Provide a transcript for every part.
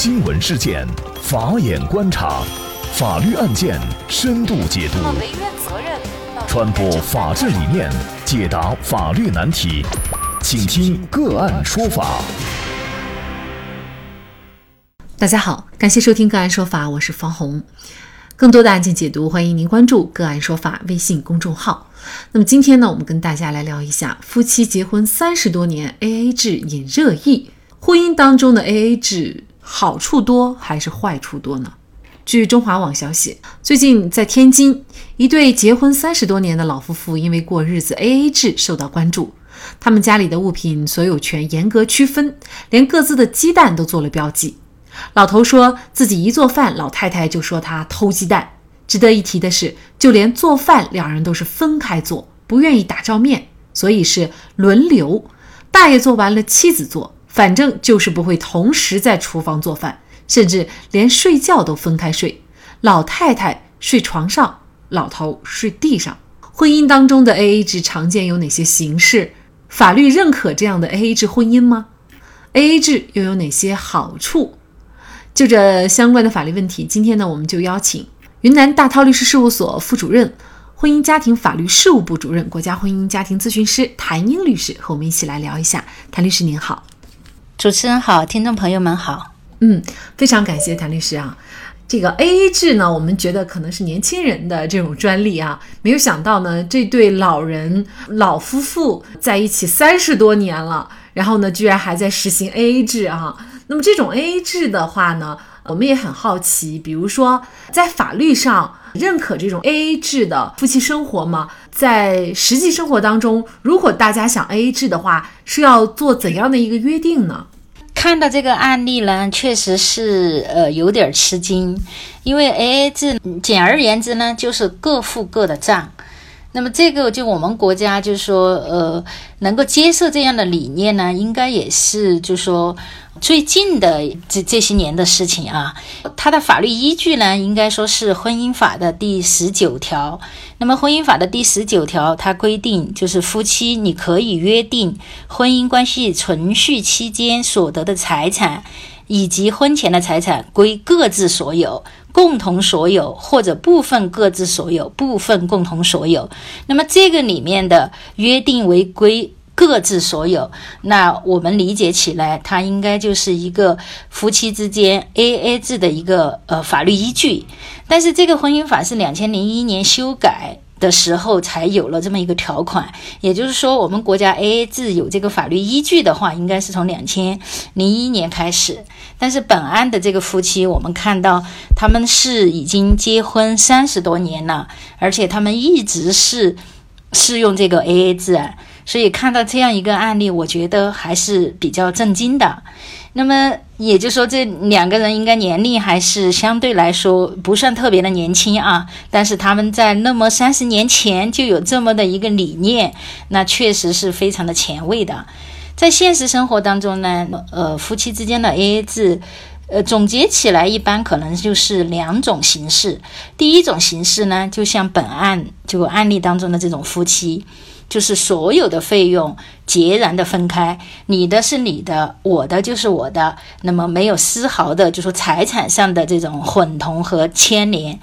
新闻事件，法眼观察，法律案件深度解读，传播法治理念，解答法律难题，请听个案说法。大家好，感谢收听个案说法，我是方红。更多的案件解读，欢迎您关注个案说法微信公众号。那么今天呢，我们跟大家来聊一下夫妻结婚三十多年，AA 制引热议。婚姻当中的 AA 制好处多还是坏处多呢？据中华网消息，最近在天津，一对结婚三十多年的老夫妇因为过日子 AA 制受到关注。他们家里的物品所有权严格区分，连各自的鸡蛋都做了标记。老头说自己一做饭，老太太就说他偷鸡蛋。值得一提的是，就连做饭，两人都是分开做，不愿意打照面，所以是轮流。大爷做完了，妻子做。反正就是不会同时在厨房做饭，甚至连睡觉都分开睡。老太太睡床上，老头睡地上。婚姻当中的 AA 制常见有哪些形式？法律认可这样的 AA 制婚姻吗？AA 制又有哪些好处？就这相关的法律问题，今天呢，我们就邀请云南大韬律师事务所副主任、婚姻家庭法律事务部主任、国家婚姻家庭咨询师谭英律师和我们一起来聊一下。谭律师您好。主持人好，听众朋友们好。嗯，非常感谢谭律师啊。这个 A A 制呢，我们觉得可能是年轻人的这种专利啊，没有想到呢，这对老人老夫妇在一起三十多年了，然后呢，居然还在实行 A A 制啊。那么这种 A A 制的话呢，我们也很好奇，比如说在法律上认可这种 A A 制的夫妻生活吗？在实际生活当中，如果大家想 A A 制的话，是要做怎样的一个约定呢？看到这个案例呢，确实是呃有点吃惊，因为 A A 制简而言之呢，就是各付各的账。那么这个就我们国家就是说呃能够接受这样的理念呢，应该也是就是说。最近的这这些年的事情啊，它的法律依据呢，应该说是婚姻法的第十九条。那么婚姻法的第十九条，它规定就是夫妻你可以约定婚姻关系存续期间所得的财产，以及婚前的财产归各自所有、共同所有或者部分各自所有、部分共同所有。那么这个里面的约定为归。各自所有，那我们理解起来，它应该就是一个夫妻之间 A A 制的一个呃法律依据。但是这个婚姻法是两千零一年修改的时候才有了这么一个条款，也就是说，我们国家 A A 制有这个法律依据的话，应该是从两千零一年开始。但是本案的这个夫妻，我们看到他们是已经结婚三十多年了，而且他们一直是适用这个 A A 制。所以看到这样一个案例，我觉得还是比较震惊的。那么也就是说，这两个人应该年龄还是相对来说不算特别的年轻啊。但是他们在那么三十年前就有这么的一个理念，那确实是非常的前卫的。在现实生活当中呢，呃，夫妻之间的 AA 制，呃，总结起来一般可能就是两种形式。第一种形式呢，就像本案就案例当中的这种夫妻。就是所有的费用截然的分开，你的是你的，我的就是我的，那么没有丝毫的就说财产上的这种混同和牵连。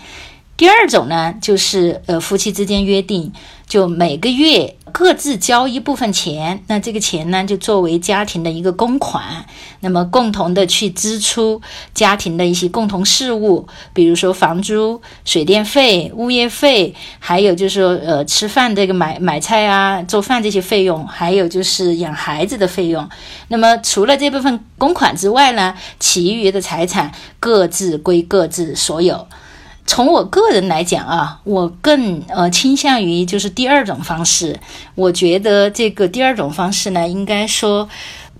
第二种呢，就是呃夫妻之间约定，就每个月各自交一部分钱，那这个钱呢就作为家庭的一个公款，那么共同的去支出家庭的一些共同事务，比如说房租、水电费、物业费，还有就是说呃吃饭这个买买菜啊、做饭这些费用，还有就是养孩子的费用。那么除了这部分公款之外呢，其余的财产各自归各自所有。从我个人来讲啊，我更呃倾向于就是第二种方式。我觉得这个第二种方式呢，应该说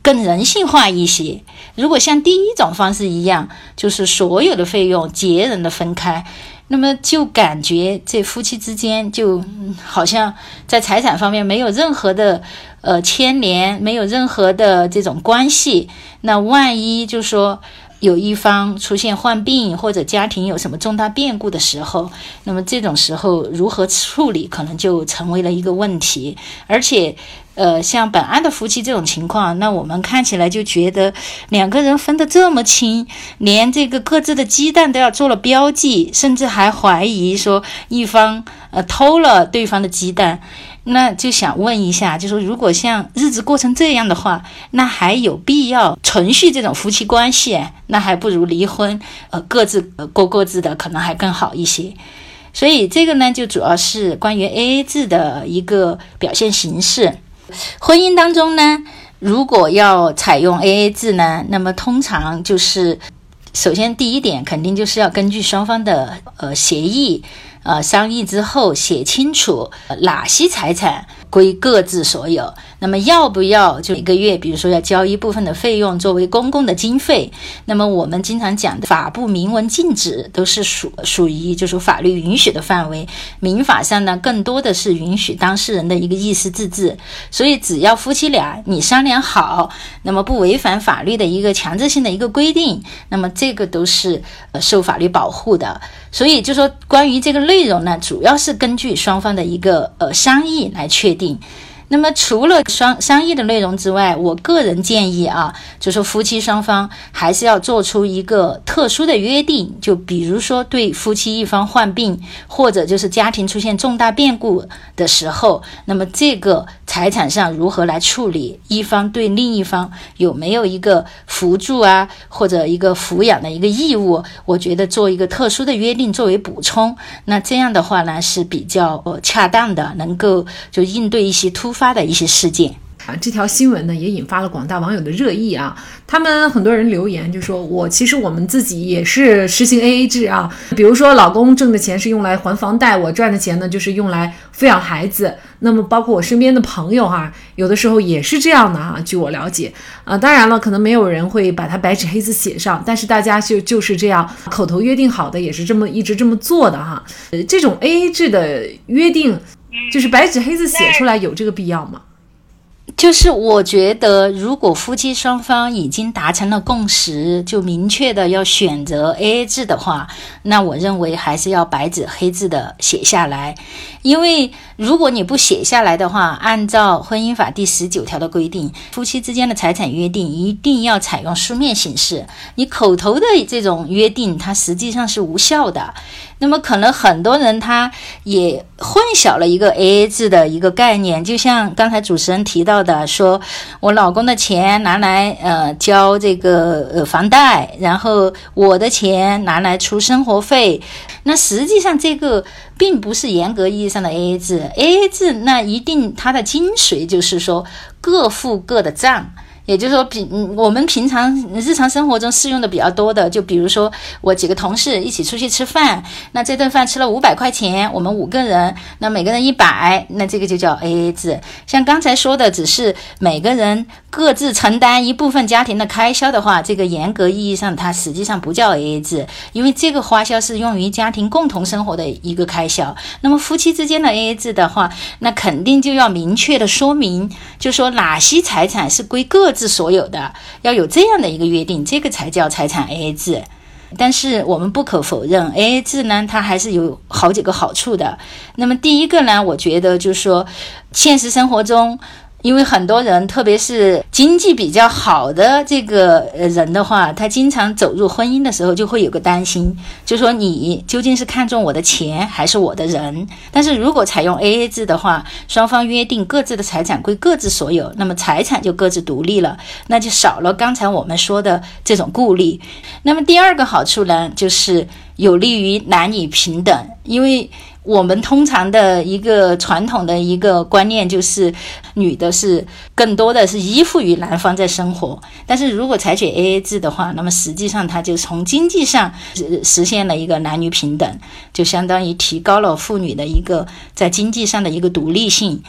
更人性化一些。如果像第一种方式一样，就是所有的费用截然的分开，那么就感觉这夫妻之间就好像在财产方面没有任何的呃牵连，没有任何的这种关系。那万一就说。有一方出现患病或者家庭有什么重大变故的时候，那么这种时候如何处理可能就成为了一个问题。而且呃，像本案的夫妻这种情况，那我们看起来就觉得两个人分得这么清，连这个各自的鸡蛋都要做了标记，甚至还怀疑说一方呃偷了对方的鸡蛋，那就想问一下，就说如果像日子过成这样的话，那还有必要存续这种夫妻关系？那还不如离婚，呃，各自过各自的，可能还更好一些。所以这个呢，就主要是关于 AA 制的一个表现形式。婚姻当中呢，如果要采用 AA 制呢，那么通常就是，首先第一点肯定就是要根据双方的呃协议，呃商议之后写清楚哪些财产归各自所有。那么要不要就一个月，比如说要交一部分的费用作为公共的经费？那么我们经常讲的法不明文禁止都是属属于就是法律允许的范围。民法上呢，更多的是允许当事人的一个意思自治。所以只要夫妻俩你商量好，那么不违反法律的一个强制性的一个规定，那么这个都是呃受法律保护的。所以就说关于这个内容呢，主要是根据双方的一个呃商议来确定。那么除了商商议的内容之外，我个人建议啊，就说夫妻双方还是要做出一个特殊的约定，就比如说对夫妻一方患病，或者就是家庭出现重大变故的时候，那么这个财产上如何来处理，一方对另一方有没有一个扶助啊，或者一个抚养的一个义务，我觉得做一个特殊的约定作为补充，那这样的话呢是比较呃恰当的，能够就应对一些突。发的一些事件啊，这条新闻呢也引发了广大网友的热议啊。他们很多人留言就说：“我其实我们自己也是实行 AA 制啊，比如说老公挣的钱是用来还房贷，我赚的钱呢就是用来抚养孩子。那么包括我身边的朋友哈，有的时候也是这样的哈。据我了解啊，当然了，可能没有人会把它白纸黑字写上，但是大家就就是这样口头约定好的，也是这么一直这么做的哈。呃，这种 AA 制的约定。”就是白纸黑字写出来有这个必要吗？就是我觉得，如果夫妻双方已经达成了共识，就明确的要选择 AA 制的话，那我认为还是要白纸黑字的写下来。因为如果你不写下来的话，按照婚姻法第十九条的规定，夫妻之间的财产约定一定要采用书面形式，你口头的这种约定，它实际上是无效的。那么可能很多人他也混淆了一个 AA 制的一个概念，就像刚才主持人提到的，说我老公的钱拿来呃交这个呃房贷，然后我的钱拿来出生活费，那实际上这个并不是严格意义上的 AA 制，AA 制那一定它的精髓就是说各付各的账。也就是说，平我们平常日常生活中适用的比较多的，就比如说我几个同事一起出去吃饭，那这顿饭吃了五百块钱，我们五个人，那每个人一百，那这个就叫 A A 制。像刚才说的，只是每个人各自承担一部分家庭的开销的话，这个严格意义上它实际上不叫 A A 制，因为这个花销是用于家庭共同生活的一个开销。那么夫妻之间的 A A 制的话，那肯定就要明确的说明，就说哪些财产是归各。自所有的要有这样的一个约定，这个才叫财产 AA 制。但是我们不可否认，AA 制呢，它还是有好几个好处的。那么第一个呢，我觉得就是说，现实生活中。因为很多人，特别是经济比较好的这个人的话，他经常走入婚姻的时候就会有个担心，就说你究竟是看中我的钱还是我的人？但是如果采用 AA 制的话，双方约定各自的财产归各自所有，那么财产就各自独立了，那就少了刚才我们说的这种顾虑。那么第二个好处呢，就是有利于男女平等，因为。我们通常的一个传统的一个观念就是，女的是更多的是依附于男方在生活。但是如果采取 AA 制的话，那么实际上它就从经济上实实现了一个男女平等，就相当于提高了妇女的一个在经济上的一个独立性。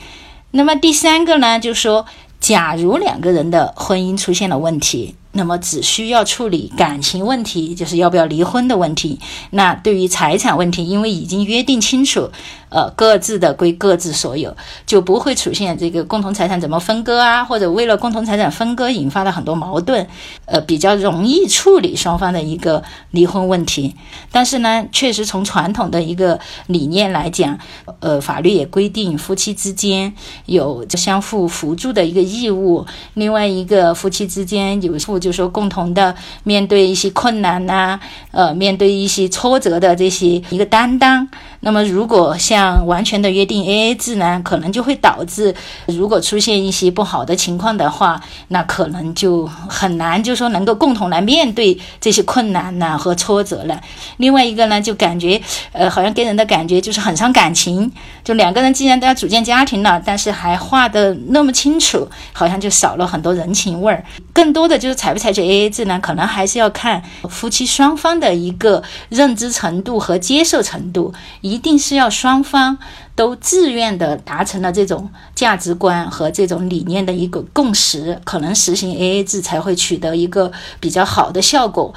那么第三个呢，就是说，假如两个人的婚姻出现了问题。那么只需要处理感情问题，就是要不要离婚的问题。那对于财产问题，因为已经约定清楚，呃，各自的归各自所有，就不会出现这个共同财产怎么分割啊，或者为了共同财产分割引发的很多矛盾，呃，比较容易处理双方的一个离婚问题。但是呢，确实从传统的一个理念来讲，呃，法律也规定夫妻之间有相互扶助的一个义务，另外一个夫妻之间有负。就说共同的面对一些困难呐，呃，面对一些挫折的这些一个担当。那么，如果像完全的约定 A A 制呢，可能就会导致，如果出现一些不好的情况的话，那可能就很难，就说能够共同来面对这些困难呐和挫折了。另外一个呢，就感觉，呃，好像给人的感觉就是很伤感情。就两个人既然都要组建家庭了，但是还画的那么清楚，好像就少了很多人情味儿。更多的就是采采取 A A 制呢，可能还是要看夫妻双方的一个认知程度和接受程度。一一定是要双方都自愿的达成了这种价值观和这种理念的一个共识，可能实行 AA 制才会取得一个比较好的效果。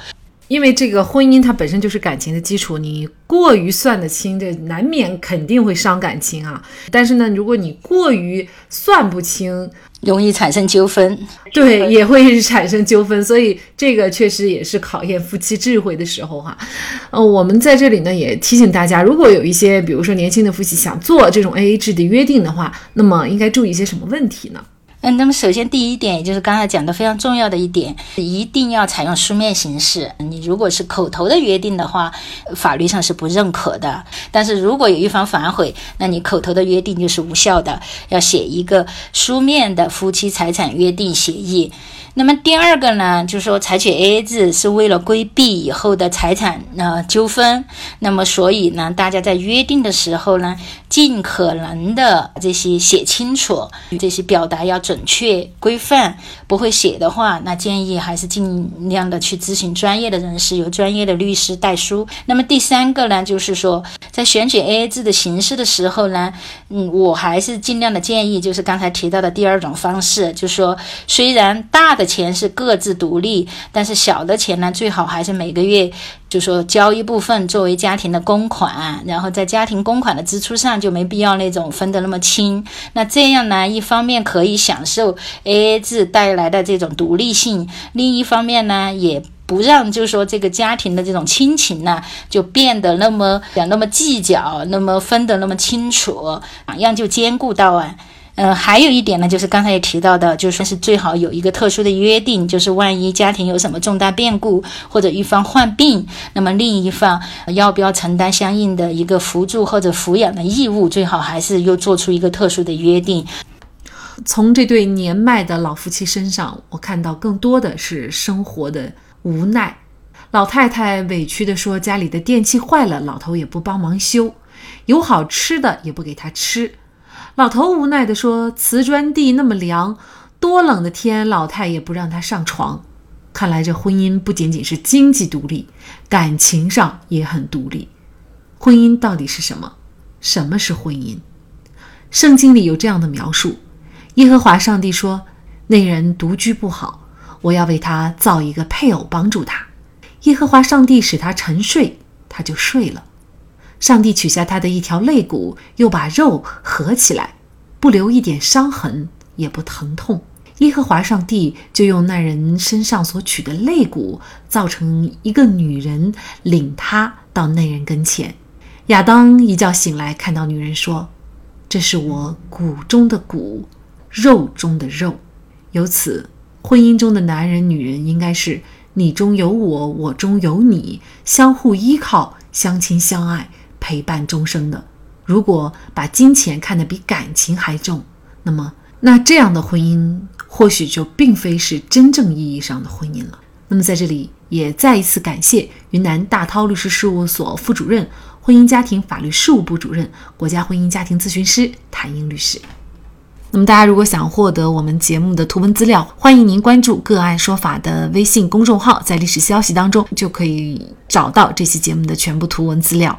因为这个婚姻它本身就是感情的基础，你过于算得清，这难免肯定会伤感情啊。但是呢，如果你过于算不清，容易产生纠纷，对，也会产生纠纷，所以这个确实也是考验夫妻智慧的时候哈。呃，我们在这里呢也提醒大家，如果有一些比如说年轻的夫妻想做这种 AA 制的约定的话，那么应该注意一些什么问题呢？嗯，那么首先第一点，也就是刚才讲的非常重要的一点，一定要采用书面形式。你如果是口头的约定的话，法律上是不认可的。但是如果有一方反悔，那你口头的约定就是无效的，要写一个书面的夫妻财产约定协议。那么第二个呢，就是说采取 AA 制是为了规避以后的财产呃纠纷。那么所以呢，大家在约定的时候呢，尽可能的这些写清楚，这些表达要准确规范。不会写的话，那建议还是尽量的去咨询专业的人士，由专业的律师代书。那么第三个呢，就是说在选取 AA 制的形式的时候呢，嗯，我还是尽量的建议，就是刚才提到的第二种方式，就是说虽然大。的钱是各自独立，但是小的钱呢，最好还是每个月就说交一部分作为家庭的公款，然后在家庭公款的支出上就没必要那种分得那么清。那这样呢，一方面可以享受 AA 制带来的这种独立性，另一方面呢，也不让就是说这个家庭的这种亲情呢就变得那么讲那么计较，那么分得那么清楚，两样就兼顾到啊。呃，还有一点呢，就是刚才也提到的，就是说是最好有一个特殊的约定，就是万一家庭有什么重大变故，或者一方患病，那么另一方要不要承担相应的一个扶助或者抚养的义务，最好还是又做出一个特殊的约定。从这对年迈的老夫妻身上，我看到更多的是生活的无奈。老太太委屈地说：“家里的电器坏了，老头也不帮忙修，有好吃的也不给他吃。”老头无奈地说：“瓷砖地那么凉，多冷的天，老太也不让他上床。看来这婚姻不仅仅是经济独立，感情上也很独立。婚姻到底是什么？什么是婚姻？圣经里有这样的描述：耶和华上帝说，那人独居不好，我要为他造一个配偶帮助他。耶和华上帝使他沉睡，他就睡了。”上帝取下他的一条肋骨，又把肉合起来，不留一点伤痕，也不疼痛。耶和华上帝就用那人身上所取的肋骨，造成一个女人，领他到那人跟前。亚当一觉醒来，看到女人说：“这是我骨中的骨，肉中的肉。”由此，婚姻中的男人、女人应该是你中有我，我中有你，相互依靠，相亲相爱。陪伴终生的，如果把金钱看得比感情还重，那么那这样的婚姻或许就并非是真正意义上的婚姻了。那么在这里也再一次感谢云南大韬律师事务所副主任、婚姻家庭法律事务部主任、国家婚姻家庭咨询师谭英律师。那么大家如果想获得我们节目的图文资料，欢迎您关注“个案说法”的微信公众号，在历史消息当中就可以找到这期节目的全部图文资料。